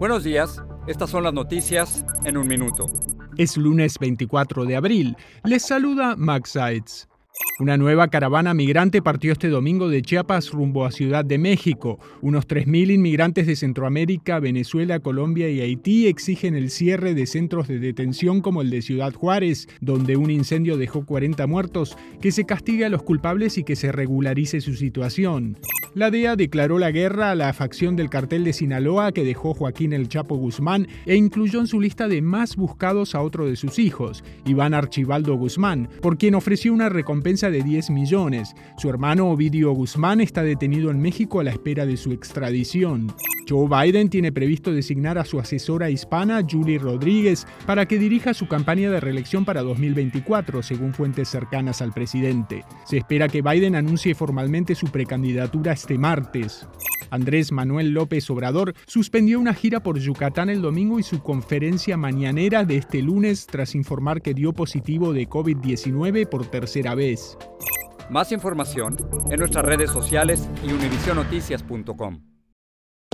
Buenos días, estas son las noticias en un minuto. Es lunes 24 de abril. Les saluda Max Seitz. Una nueva caravana migrante partió este domingo de Chiapas rumbo a Ciudad de México. Unos 3.000 inmigrantes de Centroamérica, Venezuela, Colombia y Haití exigen el cierre de centros de detención como el de Ciudad Juárez, donde un incendio dejó 40 muertos, que se castigue a los culpables y que se regularice su situación. La DEA declaró la guerra a la facción del cartel de Sinaloa que dejó Joaquín El Chapo Guzmán e incluyó en su lista de más buscados a otro de sus hijos, Iván Archibaldo Guzmán, por quien ofreció una recompensa de 10 millones. Su hermano Ovidio Guzmán está detenido en México a la espera de su extradición. Joe Biden tiene previsto designar a su asesora hispana, Julie Rodríguez, para que dirija su campaña de reelección para 2024, según fuentes cercanas al presidente. Se espera que Biden anuncie formalmente su precandidatura este martes. Andrés Manuel López Obrador suspendió una gira por Yucatán el domingo y su conferencia mañanera de este lunes tras informar que dio positivo de COVID-19 por tercera vez. Más información en nuestras redes sociales y univisionoticias.com.